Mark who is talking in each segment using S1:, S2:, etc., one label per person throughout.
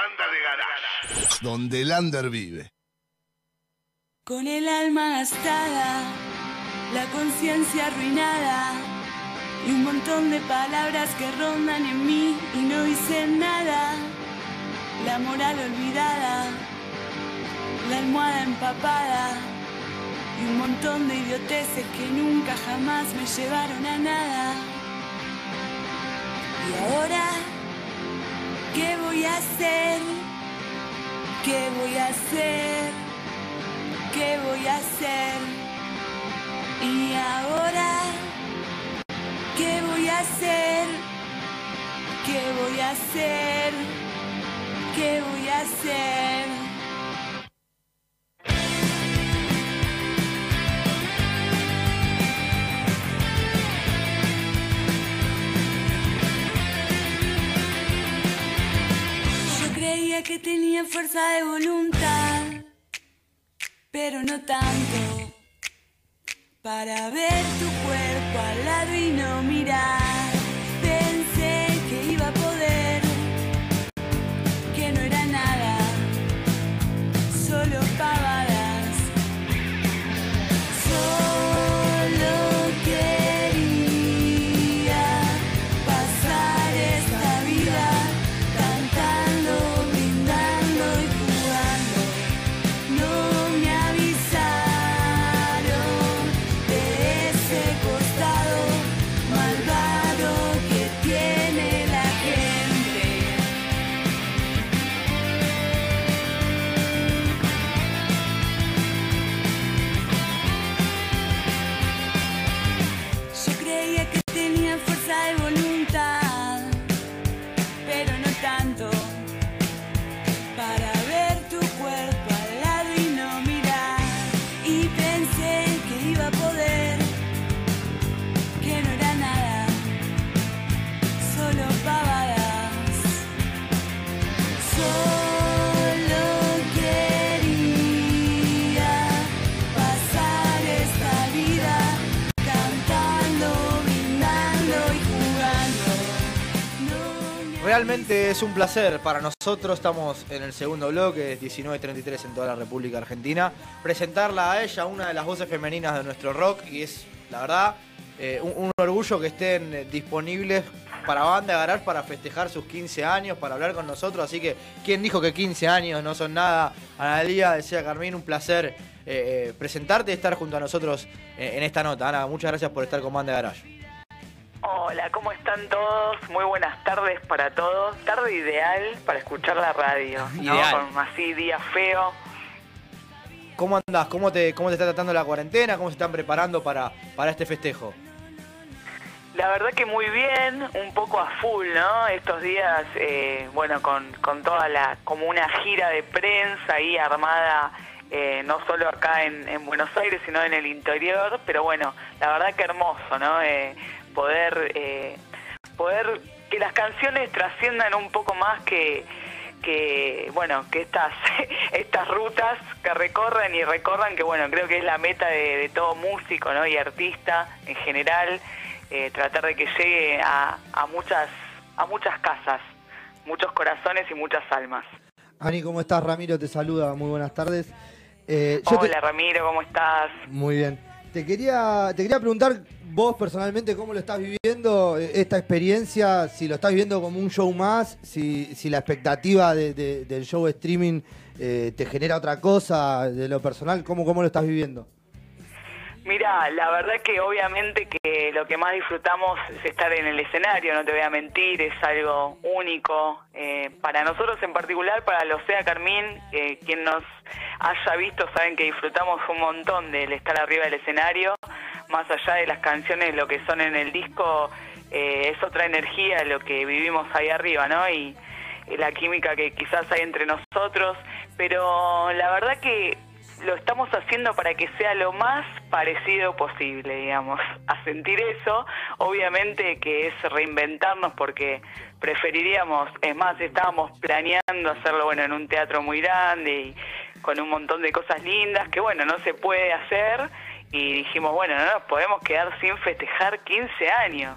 S1: banda de garage. Donde el under vive.
S2: Con el alma gastada, la conciencia arruinada y un montón de palabras que rondan en mí y no hice nada. La moral olvidada, la almohada empapada y un montón de idioteces que nunca jamás me llevaron a nada. Y ahora, ¿qué voy a hacer? ¿Qué voy a hacer? ¿Qué voy a hacer? Y ahora, ¿qué voy a hacer? ¿Qué voy a hacer? ¿Qué voy a hacer? Que tenía fuerza de voluntad, pero no tanto. Para ver tu cuerpo al lado y no mirar,
S3: Realmente es un placer para nosotros, estamos en el segundo bloque, 19.33 en toda la República Argentina, presentarla a ella, una de las voces femeninas de nuestro rock, y es, la verdad, eh, un, orgullo que estén disponibles para Banda Garage para festejar sus 15 años, para hablar con nosotros, así que, ¿quién dijo que 15 años no son nada? Analía, decía Carmín, un placer eh, eh, presentarte y estar junto a nosotros en esta nota. Ana, muchas gracias por estar con Banda Garage.
S4: Hola, ¿cómo están todos? Muy buenas tardes para todos. Tarde ideal para escuchar la radio. ¿no?
S3: Ideal.
S4: Con así día feo.
S3: ¿Cómo andás? ¿Cómo te, ¿Cómo te está tratando la cuarentena? ¿Cómo se están preparando para, para este festejo?
S4: La verdad que muy bien, un poco a full, ¿no? Estos días, eh, bueno, con, con toda la, como una gira de prensa ahí armada, eh, no solo acá en, en Buenos Aires, sino en el interior, pero bueno, la verdad que hermoso, ¿no? Eh, poder, eh, poder que las canciones trasciendan un poco más que, que bueno, que estas, estas rutas que recorren y recorran, que bueno, creo que es la meta de, todo músico, ¿no? Y artista en general, eh, tratar de que llegue a, a muchas a muchas casas, muchos corazones y muchas almas.
S5: Ani, ¿cómo estás? Ramiro te saluda, muy buenas tardes. Eh, yo te-
S4: Hola Ramiro, ¿cómo estás?
S5: Muy bien. Te quería, te quería preguntar vos personalmente cómo lo estás viviendo eh, esta experiencia, si lo estás viviendo como un show más, si, si la expectativa de- de- del show streaming eh, te genera otra cosa de lo personal, ¿cómo, cómo lo estás viviendo?
S4: Mira, la verdad que obviamente que lo que más disfrutamos es estar en el escenario, no te voy a mentir, es algo único. Eh, para nosotros en particular, para los Sea Carmín, eh, quien nos haya visto saben que disfrutamos un montón del estar arriba del escenario, más allá de las canciones, lo que son en el disco, eh, es otra energía lo que vivimos ahí arriba, ¿no? Y, y la química que quizás hay entre nosotros, pero la verdad que lo estamos haciendo para que sea lo más parecido posible, digamos, a sentir eso, obviamente que es reinventarnos porque preferiríamos, es más, estábamos planeando hacerlo, bueno, en un teatro muy grande y con un montón de cosas lindas, que bueno, no se puede hacer y dijimos, bueno, no nos podemos quedar sin festejar 15 años,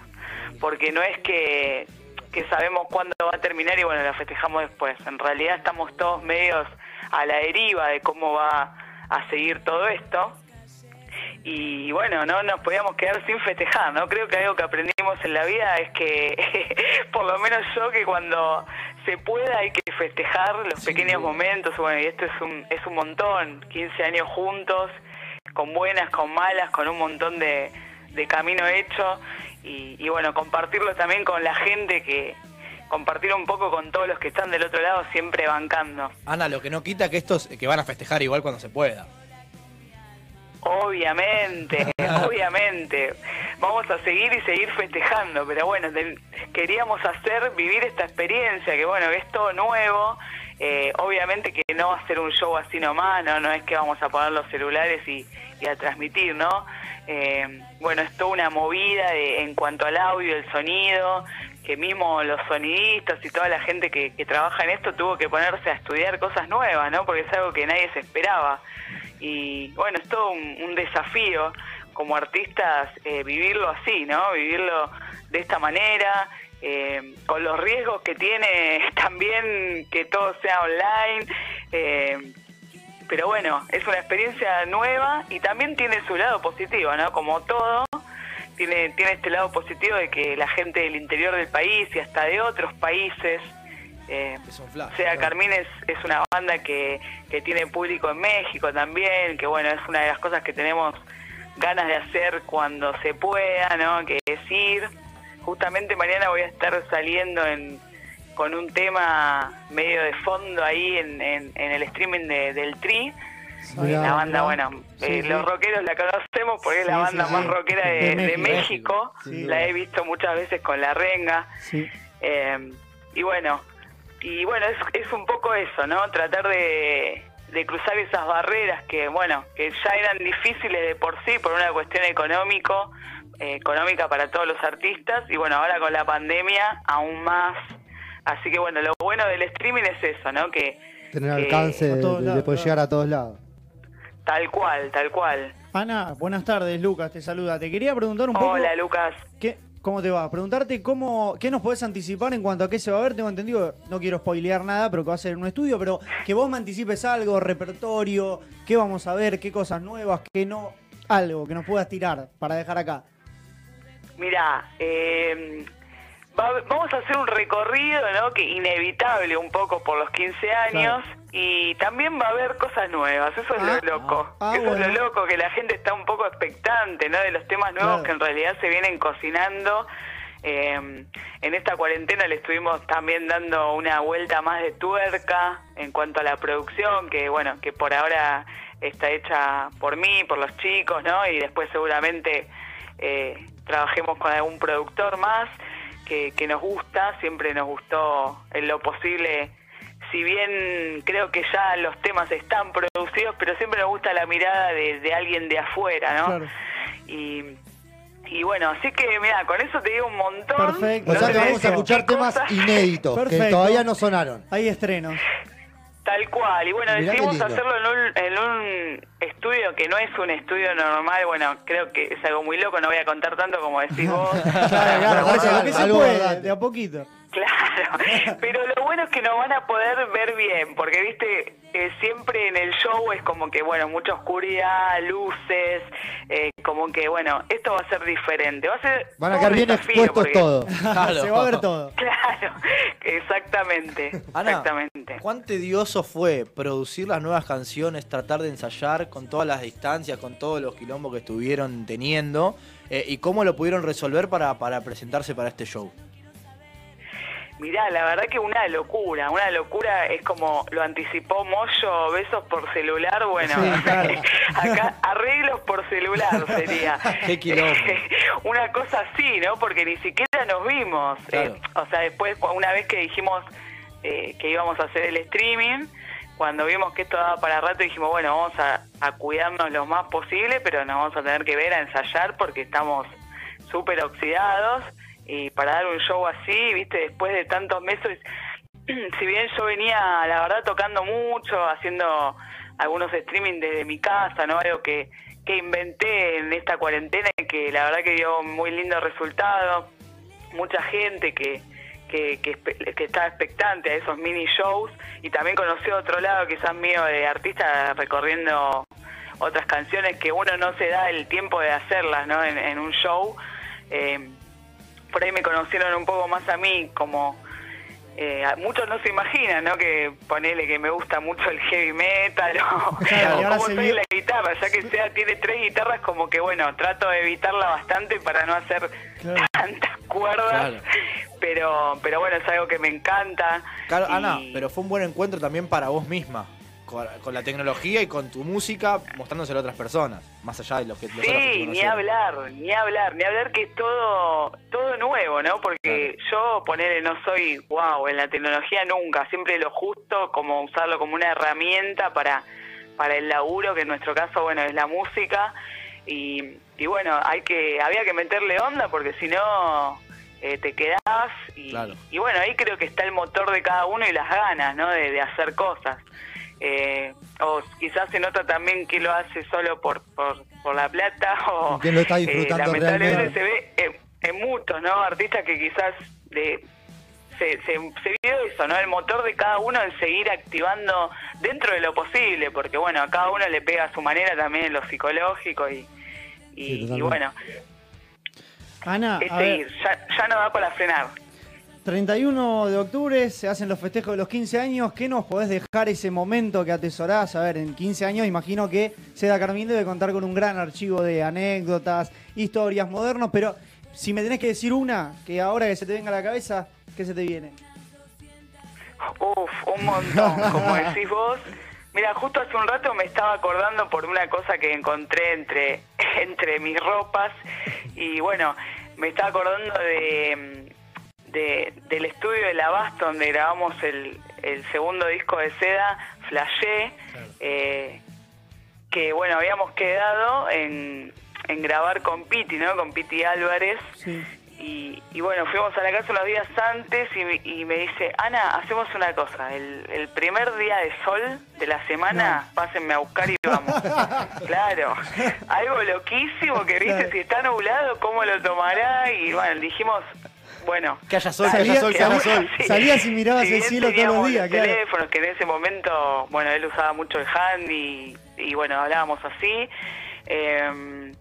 S4: porque no es que que sabemos cuándo va a terminar y bueno, la festejamos después. En realidad estamos todos medios a la deriva de cómo va a seguir todo esto. Y bueno, no nos podíamos quedar sin festejar, ¿no? Creo que algo que aprendimos en la vida es que, por lo menos yo, que cuando se pueda hay que festejar los pequeños momentos. Bueno, y esto es un, es un montón, 15 años juntos, con buenas, con malas, con un montón de, de camino hecho. Y, y bueno, compartirlo también con la gente que, compartir un poco con todos los que están del otro lado, siempre bancando.
S3: Ana, lo que no quita que estos que van a festejar igual cuando se pueda.
S4: Obviamente, obviamente. Vamos a seguir y seguir festejando, pero bueno, queríamos hacer vivir esta experiencia, que bueno, es todo nuevo. Eh, obviamente que no va a ser un show así nomás, no, no es que vamos a poner los celulares y, y a transmitir, ¿no? Eh, bueno, es toda una movida de- en cuanto al audio, el sonido, que mismo los sonidistas y toda la gente que, que trabaja en esto tuvo que ponerse a estudiar cosas nuevas, ¿no? Porque es algo que nadie se esperaba. Y bueno, es todo un, un desafío como artistas eh, vivirlo así, ¿no? Vivirlo de esta manera, eh, con los riesgos que tiene también que todo sea online. Pero bueno, es una experiencia nueva y también tiene su lado positivo, ¿no? Como todo, tiene, tiene este lado positivo de que la gente del interior del país y hasta de otros países, eh,
S3: flash.
S4: o sea, Carmín es, es una banda que, que tiene público en México también, que bueno, es una de las cosas que tenemos ganas de hacer cuando se pueda, ¿no? Que es ir. Justamente mañana voy a estar saliendo en, con un tema medio de fondo ahí en, en, en el streaming de- del Tri. La banda, bueno,
S6: Sí,
S4: eh,
S6: sí.
S4: los rockeros la conocemos porque es la banda más rockera de,
S6: De
S4: de
S6: México.
S4: La he visto muchas veces con La Renga. Eh, y bueno, y bueno, es, es un poco eso, ¿no? Tratar de, de cruzar esas barreras que, bueno, que ya eran difíciles de por sí por una cuestión económico, eh, económica para todos los artistas, y bueno, ahora con la pandemia aún más. Así que bueno, lo bueno del streaming es eso, ¿no? Que
S5: Tener
S4: que-
S5: alcance de,
S6: todos
S5: de
S6: lados,
S5: poder
S6: claro.
S5: llegar a todos lados.
S4: tal cual, tal cual.
S6: Ana, buenas tardes, Lucas, te saluda. Te quería preguntar un poco.
S4: Hola, Lucas.
S6: ¿qué, ¿Cómo te va? Preguntarte cómo, qué nos podés anticipar en cuanto a qué se va a ver. Tengo entendido, no quiero spoilear nada, pero que va a ser un estudio, pero que vos me anticipes algo, repertorio, qué vamos a ver, qué cosas nuevas, qué no, algo que nos puedas tirar para dejar acá.
S4: Mira, eh, va- vamos a hacer un recorrido, ¿no? Que inevitable un poco por los 15 años y también va a haber cosas nuevas. Eso es
S6: Ah,
S4: lo loco.
S6: ah,
S4: Eso es lo loco que la gente está un poco expectante, ¿no? De los temas nuevos
S6: Claro.
S4: que en realidad se vienen cocinando. Eh, en esta cuarentena le estuvimos también dando una vuelta más de tuerca en cuanto a la producción, que bueno, que por ahora está hecha por mí, por los chicos, ¿no? Y después seguramente eh, trabajemos con algún productor más que, que nos gusta, siempre nos gustó en lo posible, si bien creo que ya los temas están producidos, pero siempre nos gusta la mirada de, de alguien de afuera, ¿no?
S6: Claro.
S4: Y, y bueno, así que mira, con eso te digo un montón.
S6: Perfecto.
S5: O
S4: No
S5: sea
S4: te
S5: vamos a escuchar temas inéditos que todavía no sonaron.
S6: Hay estrenos.
S4: Tal cual, y bueno,
S5: Mirá
S4: decidimos hacerlo en un, en un estudio que no es un estudio normal, bueno, creo que es algo muy loco, no voy a contar tanto como decís vos.
S6: Claro, claro, eso, lo que se
S5: Algo
S4: Claro, pero lo bueno es que nos van a poder ver bien, porque viste, eh, siempre en el show es como que, bueno, mucha oscuridad, luces, eh, como que, bueno, esto va a ser diferente, va a ser...
S5: Van a
S4: todo
S5: quedar bien
S4: desafío,
S5: expuestos
S4: porque-.
S3: Claro.
S6: se va a ver todo.
S4: Claro, exactamente,
S3: Ana,
S4: exactamente.
S3: ¿cuán tedioso fue producir las nuevas canciones, tratar de ensayar con todas las distancias, con todos los quilombos que estuvieron teniendo? eh, ¿Y cómo lo pudieron resolver para, para presentarse para este show?
S4: Mirá, la verdad que una locura, una locura es como lo anticipó Moyo, besos por celular, bueno,
S6: Sí, claro.
S4: acá arreglos por celular sería.
S3: Qué
S4: una cosa así, ¿no? Porque ni siquiera nos vimos.
S3: Claro.
S4: Eh, o sea, después, una vez que dijimos eh, que íbamos a hacer el streaming, cuando vimos que esto daba para rato, dijimos, bueno, vamos a, a cuidarnos lo más posible, pero nos vamos a tener que ver a ensayar porque estamos súper oxidados. Y para dar un show así, viste, después de tantos meses, si bien yo venía, la verdad, tocando mucho, haciendo algunos streaming desde mi casa, ¿no? Algo que, que inventé en esta cuarentena y que la verdad que dio muy lindo resultado. Mucha gente que, que, que, que estaba expectante a esos mini shows y también conoció otro lado quizás mío de artista recorriendo otras canciones que uno no se da el tiempo de hacerlas ¿no? en, en un show. Eh, por ahí me conocieron un poco más a mí como eh, muchos no se imaginan, ¿no? Que ponele que me gusta mucho el heavy metal o,
S6: Claro,
S4: o cómo soy
S6: vio-
S4: la guitarra, ya que sea tiene tres guitarras, como que bueno, trato de evitarla bastante para no hacer
S6: Claro.
S4: tantas cuerdas,
S3: Claro.
S4: pero pero bueno, es algo que me encanta.
S3: Claro,
S4: y-
S3: Ana, pero fue un buen encuentro también para vos misma. Con, con la tecnología y con tu música mostrándoselo a otras personas, más allá de los que los que
S4: Sí, ni hablar, ni hablar, ni hablar que es todo, todo nuevo, ¿no? Porque yo, ponele, no soy wow en la tecnología nunca, siempre lo justo, como usarlo como una herramienta para, para el laburo, que en nuestro caso, bueno, es la música. Y, y bueno, hay que, había que meterle onda porque si no eh, te quedás. Y,
S3: Claro.
S4: y bueno, ahí creo que está el motor de cada uno y las ganas, ¿no? De, de hacer cosas. Eh, o quizás se nota también que lo hace solo por, por, por la plata o
S5: Que lo está disfrutando
S4: lamentablemente
S5: realmente.
S4: se ve en, en muchos no artistas que quizás de, se, se, se vio eso no el motor de cada uno en seguir activando dentro de lo posible porque bueno a cada uno le pega a su manera también en lo psicológico y, y,
S5: Sí, totalmente.
S4: y bueno.
S6: Ana,
S4: es
S6: a ver,
S4: ya, ya no da para frenar
S6: 31 de octubre se hacen los festejos de los 15 años. ¿Qué nos podés dejar ese momento que atesorás? A ver, en 15 años imagino que Seda Carmín debe contar con un gran archivo de anécdotas, historias modernos, pero si me tenés que decir una, que ahora que se te venga a la cabeza, ¿qué se te viene?
S4: Uf, un montón, como decís vos. Mira, justo hace un rato me estaba acordando por una cosa que encontré entre, entre mis ropas y bueno, me estaba acordando de, de- del estudio de la Abasto donde grabamos el, el segundo disco de Seda, Flashé, eh, que bueno, habíamos quedado en, en grabar con Piti, ¿no? Con Piti Álvarez.
S6: Sí.
S4: Y, y bueno, fuimos a la casa unos días antes y, me- y me dice, Ana, hacemos una cosa, el, el primer día de sol de la semana, pásenme a buscar y vamos. claro, algo loquísimo que viste, si está nublado, ¿cómo lo tomará? Y bueno, dijimos, bueno...
S3: Que haya sol, que
S6: Salía-
S3: haya sol, que haya sol.
S4: Sí.
S6: Salías y mirabas
S4: Si
S6: el cielo todos los días, claro.
S4: teléfonos que en ese momento, bueno, él usaba mucho el hand y, y bueno, hablábamos así. Eh,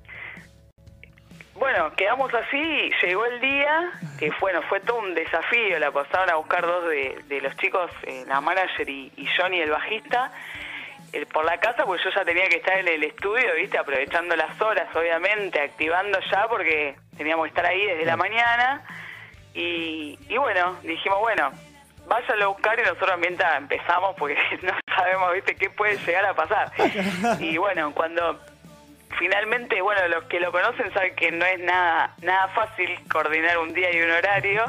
S4: bueno, quedamos así, llegó el día, que bueno, fue todo un desafío, la pasaron a buscar dos de, de los chicos, eh, la manager y, y Johnny, el bajista, eh, por la casa, pues yo ya tenía que estar en el estudio, viste, aprovechando las horas, obviamente, activando ya, porque teníamos que estar ahí desde la mañana, y, y bueno, dijimos, bueno, váyalo a buscar y nosotros mientras empezamos, porque no sabemos, viste, qué puede llegar a pasar. Y bueno, cuando finalmente, bueno, los que lo conocen saben que no es nada, nada fácil coordinar un día y un horario.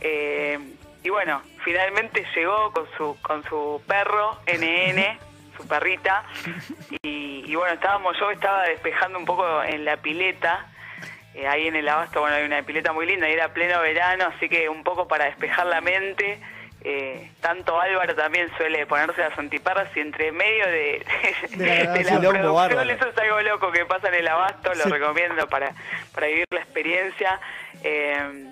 S4: Eh, y bueno, finalmente llegó con su, con su perro, NN, su perrita. Y, y bueno, estábamos, yo estaba despejando un poco en la pileta. Eh, ahí en el abasto, bueno, hay una pileta muy linda y era pleno verano, así que un poco para despejar la mente. eh, tanto Álvaro también suele ponerse las antiparras y entre medio de,
S6: De la
S4: de la producción,
S3: bárbaro.
S4: eso es algo loco que pasa en el abasto, lo
S6: Sí.
S4: recomiendo para, para vivir la experiencia. Eh,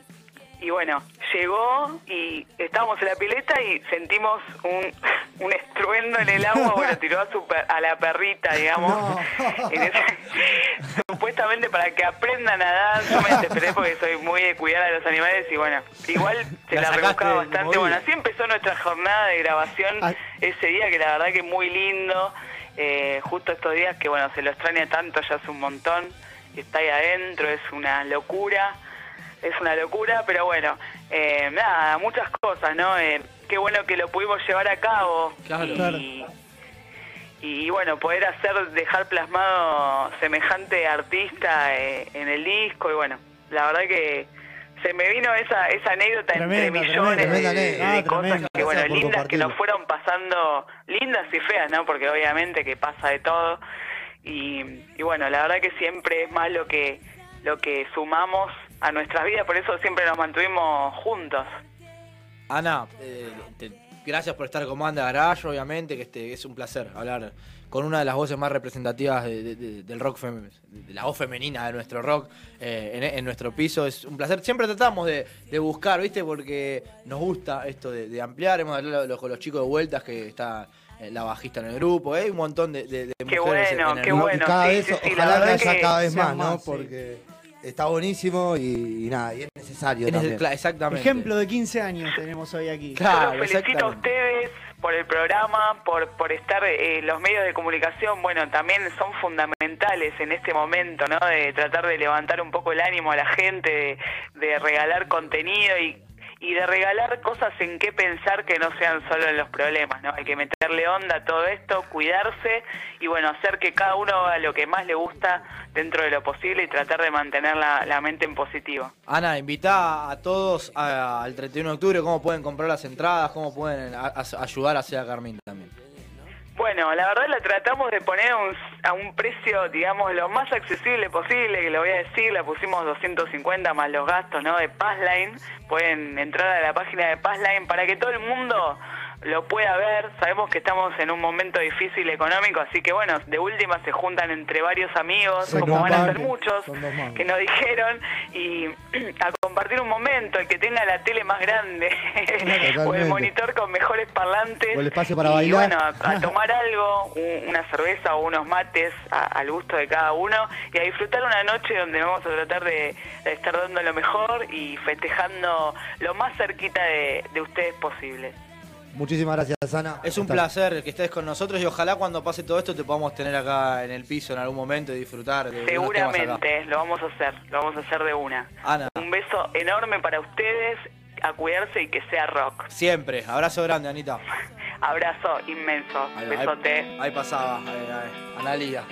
S4: y bueno, llegó y estábamos en la pileta y sentimos un, un estruendo en el agua, bueno, tiró a, su per- a la perrita, digamos,
S6: No.
S4: en ese- supuestamente para que aprendan a nadar, yo me desesperé porque soy muy de cuidar a los animales y bueno, igual se
S3: La
S4: la, rebuscaba bastante. Bueno, así empezó nuestra jornada de grabación
S6: Ah.
S4: ese día que la verdad que muy lindo, eh, justo estos días que bueno, se lo extraña tanto, ya hace un montón, está ahí adentro, es una locura, es una locura, pero bueno, eh, nada, muchas cosas, ¿no? Eh, qué bueno que lo pudimos llevar a cabo
S3: Claro.
S4: y,
S6: Claro.
S4: y, bueno, poder hacer, dejar plasmado semejante artista eh, en el disco y bueno, la verdad que se me vino esa, esa anécdota
S6: Tremenda,
S4: entre millones
S5: tremenda
S4: de,
S6: Ah,
S4: cosas
S6: tremenda.
S4: que bueno, lindas que nos fueron pasando, lindas y feas, ¿no? Porque obviamente que pasa de todo y, y bueno, la verdad que siempre es más lo que lo que sumamos a nuestras vidas, por eso siempre nos mantuvimos juntos.
S3: Ana, eh, te, Gracias por estar con Banda Garage, obviamente, que este es un placer hablar con una de las voces más representativas de- de- de- del rock, fem- de la voz femenina de nuestro rock eh, en, en nuestro piso. Es un placer. Siempre tratamos de, de buscar, ¿viste? Porque nos gusta esto de, de ampliar. Hemos hablado con los chicos de vueltas, que está eh, la bajista en el grupo. ¿eh? Hay un montón de, de- de
S4: Qué
S3: mujeres en-
S4: bueno,
S3: en el
S4: qué
S3: grupo.
S4: bueno.
S5: y cada
S4: sí,
S5: vez,
S4: sí, sí, la
S5: ojalá haya cada vez más, ¿no? Porque está buenísimo y, y nada, y es necesario
S3: Es
S5: también.
S3: Exactamente.
S6: Ejemplo de 15 años tenemos hoy aquí.
S3: Claro,
S4: los felicito a ustedes por el programa, por, por estar eh, los medios de comunicación, bueno, también son fundamentales en este momento, ¿no? De tratar de levantar un poco el ánimo a la gente, de, de regalar contenido y, y de regalar cosas en qué pensar que no sean solo los problemas, ¿no? Hay que meterle onda a todo esto, cuidarse y, bueno, hacer que cada uno haga lo que más le gusta dentro de lo posible y tratar de mantener la, la mente en positivo.
S3: Ana, invita a todos al 31 de octubre, cómo pueden comprar las entradas, cómo pueden a- a- ayudar a Sea Carmín también.
S4: Bueno, la verdad la tratamos de poner un- a un precio, digamos, lo más accesible posible, que lo voy a decir, la pusimos 250 más los gastos, ¿no? De Passline. Pueden entrar a la página de Passline para que todo el mundo lo pueda ver. Sabemos que estamos en un momento difícil económico, así que bueno, de última se juntan entre varios amigos, como van a ser muchos, que nos dijeron, y compartir un momento, el que tenga la tele más grande o el monitor con mejores parlantes.
S5: O el espacio para
S4: y
S5: bailar.
S4: bueno, a, a tomar algo, un- una cerveza o unos mates a- al gusto de cada uno y a disfrutar una noche donde vamos a tratar de, de estar dando lo mejor y festejando lo más cerquita de, de ustedes posible.
S5: Muchísimas gracias, Ana.
S3: Es un
S5: Hasta-
S3: placer que estés con nosotros y ojalá cuando pase todo esto te podamos tener acá en el piso en algún momento y disfrutar de.
S4: Seguramente lo vamos a hacer, lo vamos a hacer de una.
S3: Ana,
S4: Un beso enorme para ustedes, a cuerse y que sea rock.
S3: siempre. Abrazo grande, Anita.
S4: Abrazo inmenso,
S3: Ahí,
S4: besote.
S3: ahí- ahí pasaba, ahí. Analia.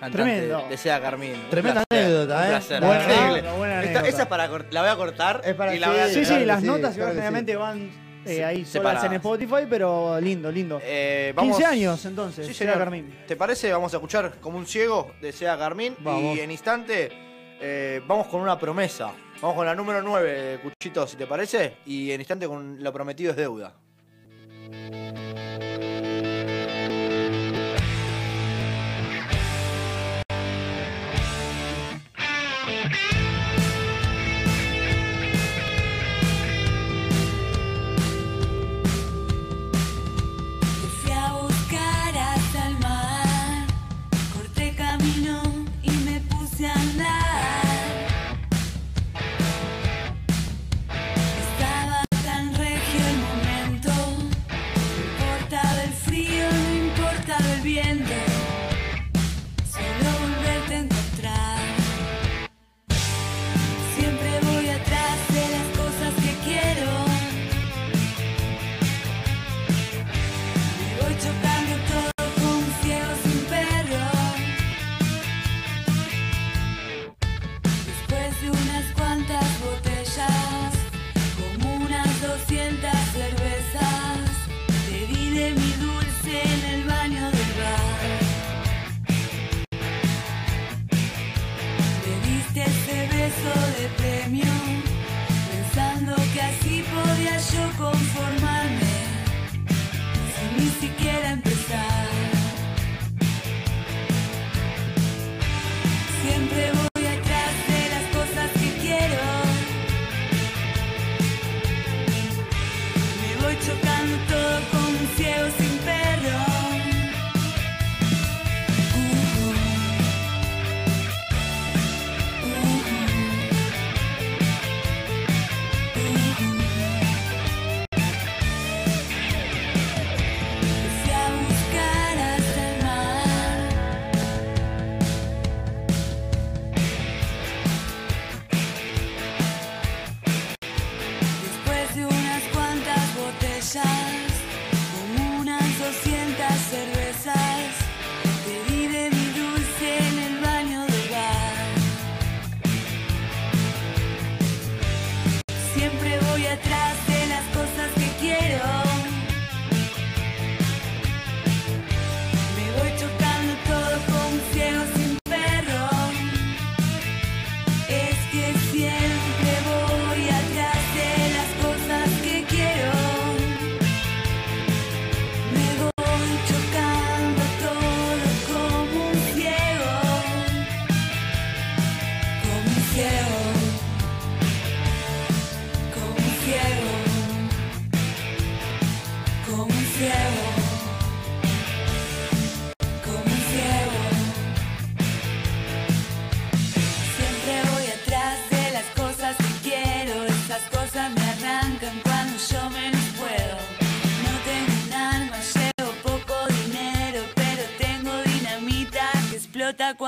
S3: Cantante
S6: Tremendo.
S3: de- de Sea Carmín.
S5: Tremenda
S3: placer,
S5: anécdota,
S3: un
S5: ¿eh?
S3: placer,
S6: Buena buena
S3: Esta-
S6: anécdota.
S3: esa es para la voy a cortar
S5: Es para-
S3: y la voy a
S5: sí,
S6: Sí, las
S5: sí,
S6: notas
S5: claro sí.
S6: van eh, ahí solas
S3: Separadas.
S6: en Spotify, pero lindo, lindo.
S3: Eh, vamos-
S6: 15 años entonces,
S3: Sí,
S6: Sea
S3: señor.
S6: Carmín.
S3: ¿Te parece? Vamos a escuchar como un ciego de Sea.
S5: Vamos.
S3: Y en instante eh, vamos con una promesa. Vamos con la número 9, Cuchito, si te parece. Y en instante con lo prometido es deuda.
S2: Pensando que así podía yo conformarme sin ni siquiera empezar.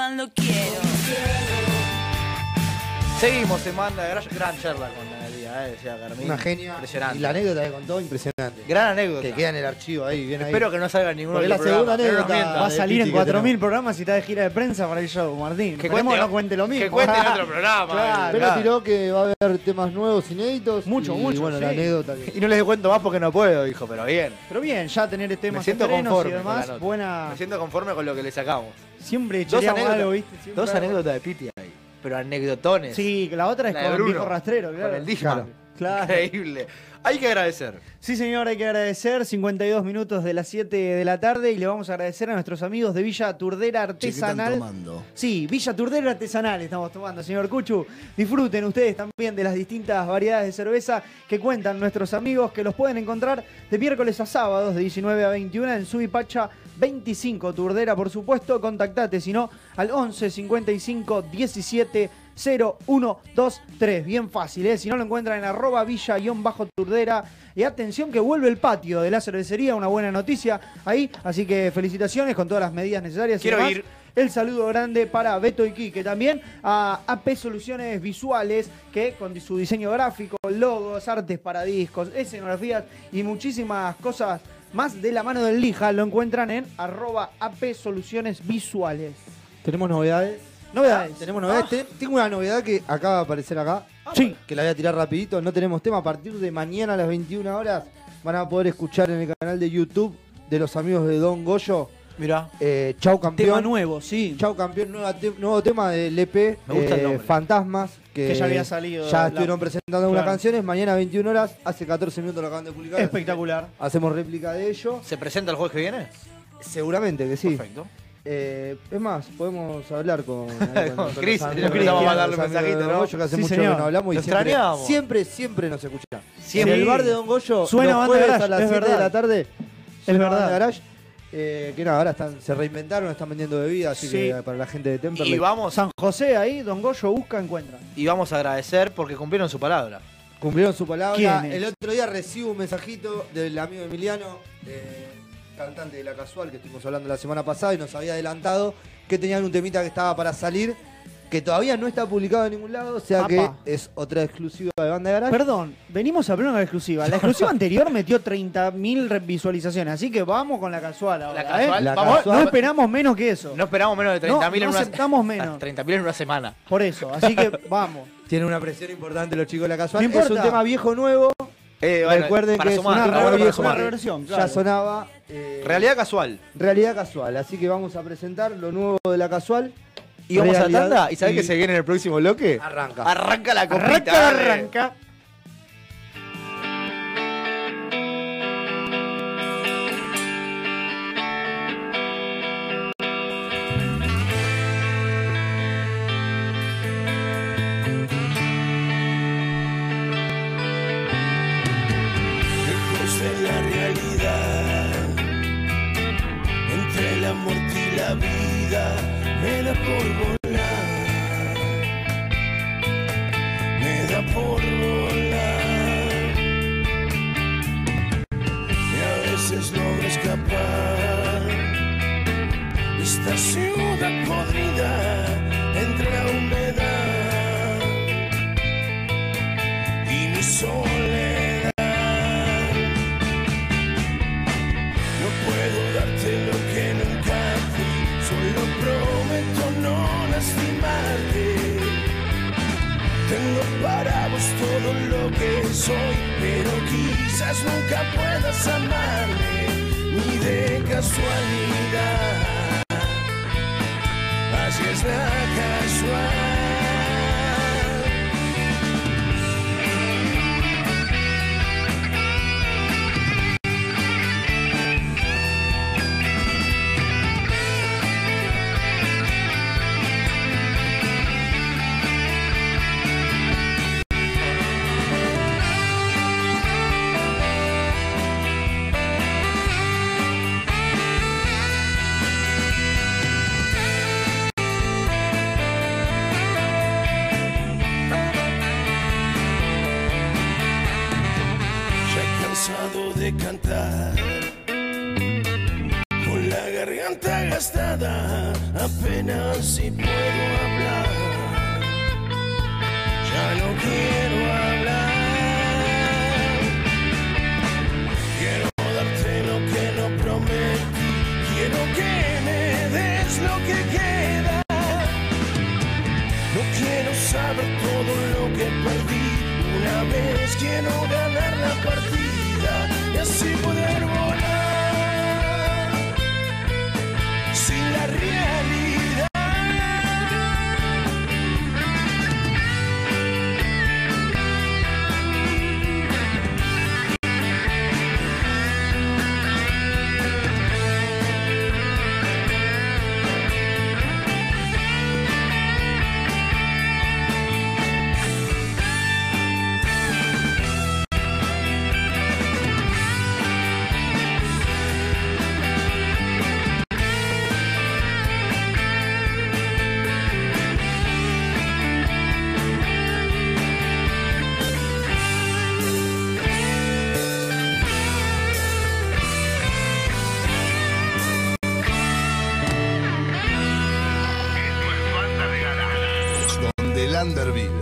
S2: Cuando quiero.
S3: Seguimos en banda. Gran charla con la Eh, decía Carmín.
S5: Una genia.
S3: Impresionante.
S5: Y la anécdota que contó, impresionante.
S3: Gran anécdota.
S5: Que queda en el archivo ahí, bien ahí.
S3: Espero que no salga ninguno
S5: Porque
S3: del
S5: la segunda anécdota-.
S6: Va a
S5: de
S6: salir en
S5: Piti que
S6: 4.000
S5: tenemos.
S6: programas y está de gira de prensa para el show, Martín.
S3: Que cuente-
S6: no cuente lo mismo.
S3: que cuente en otro programa,
S6: Claro.
S5: Pero tiró que va a haber temas nuevos, inéditos.
S6: Mucho,
S5: y,
S6: mucho,
S5: bueno, la anécdota que...
S3: Y no les cuento más porque no puedo, hijo, pero bien.
S6: Pero bien, ya tener temas
S3: Me siento
S6: y
S3: conforme con la
S6: demás,
S3: nota.
S6: buena...
S3: Me siento conforme con lo que le sacamos.
S6: Siempre
S3: anécdotas,
S6: algo, ¿viste? Siempre
S3: dos anécdotas de Piti ahí. Pero anecdotones.
S6: Sí, la otra es
S3: La
S6: con
S3: Bruno.
S6: viejo rastrero, claro.
S3: Con el Disman.
S5: Claro.
S6: Claro.
S3: Increíble. Hay que agradecer.
S6: Sí, señor, hay que agradecer. 52 minutos de las 7 de la tarde y le vamos a agradecer a nuestros amigos de Villa Turdera
S1: Che, ¿qué están
S6: Artesanal.
S1: tomando?
S6: Sí, Villa Turdera Artesanal estamos tomando, señor Cuchu. Disfruten ustedes también de las distintas variedades de cerveza que cuentan nuestros amigos, que los pueden encontrar de miércoles a sábados de 19 a 21 en Subipacha 25 Turdera, por supuesto. Contactate, si no, al 11 55 17 0123. Bien fácil, ¿eh? Si no lo encuentran en arroba villa-turdera. Y atención que vuelve el patio de la cervecería, una buena noticia ahí. Así que felicitaciones con todas las medidas necesarias.
S3: Quiero ir.
S6: El saludo grande para Beto y Quique. También a AP Soluciones Visuales, que con su diseño gráfico, logos, artes para discos, escenografías y muchísimas cosas más de la mano del Lija, lo encuentran en arroba AP Soluciones Visuales.
S5: Tenemos novedades.
S6: Novedades.
S5: Tenemos novedades. Te- Tengo una novedad que acaba de aparecer acá.
S6: Sí.
S5: Que la voy a tirar rapidito. No tenemos tema. A partir de mañana a las 21 horas van a poder escuchar en el canal de YouTube de los amigos de Don Goyo.
S3: Mira.
S5: Eh, Chau campeón.
S6: Tema nuevo, sí.
S5: Chau campeón, nueva te- nuevo tema del EP
S3: Me gusta el
S5: eh,
S3: nombre.
S5: Fantasmas. Que,
S6: Que ya había salido
S5: Ya
S6: la-
S5: estuvieron presentando algunas
S6: Claro.
S5: canciones. Mañana a 21 horas, hace 14 minutos lo acaban de publicar.
S6: Espectacular.
S5: Hacemos réplica de ello.
S3: ¿Se presenta el jueves que viene?
S5: Seguramente que sí.
S3: Perfecto.
S5: Eh, es más, podemos hablar con,
S3: Con Chris,
S5: los
S3: le
S5: amigos-
S6: empezamos a
S3: darle
S5: amigos
S3: mensajito,
S5: de Don
S3: ¿no?
S5: Goyo, que hace
S6: Sí,
S5: mucho
S6: señor.
S5: que no hablamos y siempre, siempre, siempre nos escuchan.
S3: Siempre.
S5: En el bar de Don Goyo,
S6: Suena
S5: los jueves a las
S6: es
S5: 7 de la tarde, suena
S6: verdad.
S5: Banda Garage, eh, que nada, ahora están, se reinventaron, están vendiendo bebidas, así
S6: Sí.
S5: que para la gente de Temperley.
S3: Y vamos,
S6: San José ahí, Don Goyo busca, encuentra.
S3: y vamos a agradecer porque cumplieron su palabra.
S5: Cumplieron su palabra. El otro día recibo un mensajito del amigo Emiliano, eh, cantante de La Casual, que estuvimos hablando la semana pasada y nos había adelantado que tenían un temita que estaba para salir, que todavía no está publicado en ningún lado, o sea
S6: Apa.
S5: que es otra exclusiva de Banda Garage.
S6: Perdón, venimos a hablar de una exclusiva. La exclusiva anterior metió 30.000 visualizaciones, así que vamos con la casual ahora.
S3: La casual,
S6: ¿eh?
S5: La
S3: vamos,
S5: casual.
S6: No esperamos menos que eso.
S3: no esperamos menos de 30.000
S6: No,
S3: en
S6: no
S3: una
S6: aceptamos menos.
S3: 30.000 en una semana.
S6: Por eso, así que vamos.
S5: Tienen una presión importante los chicos de La Casual.
S6: No
S5: es un tema viejo nuevo,
S3: Eh, bueno,
S5: recuerden que es una,
S3: bueno
S5: viejo.
S6: Una reversión,
S5: ya sonaba. eh,
S3: Realidad casual.
S5: realidad Casual, así que vamos a presentar lo nuevo de La Casual.
S3: Y vamos a tanda. ¿Y sabés qué se viene en el próximo bloque?
S5: Arranca.
S3: Arranca la copita.
S6: Arranca,
S3: dale.
S6: arranca.
S7: Puedas amarme, apenas si puedo hablar. Ya no quiero hablar. Quiero darte lo que no prometí. Quiero que me des lo que queda. No quiero saber todo lo que perdí. Una vez quiero
S1: Vive.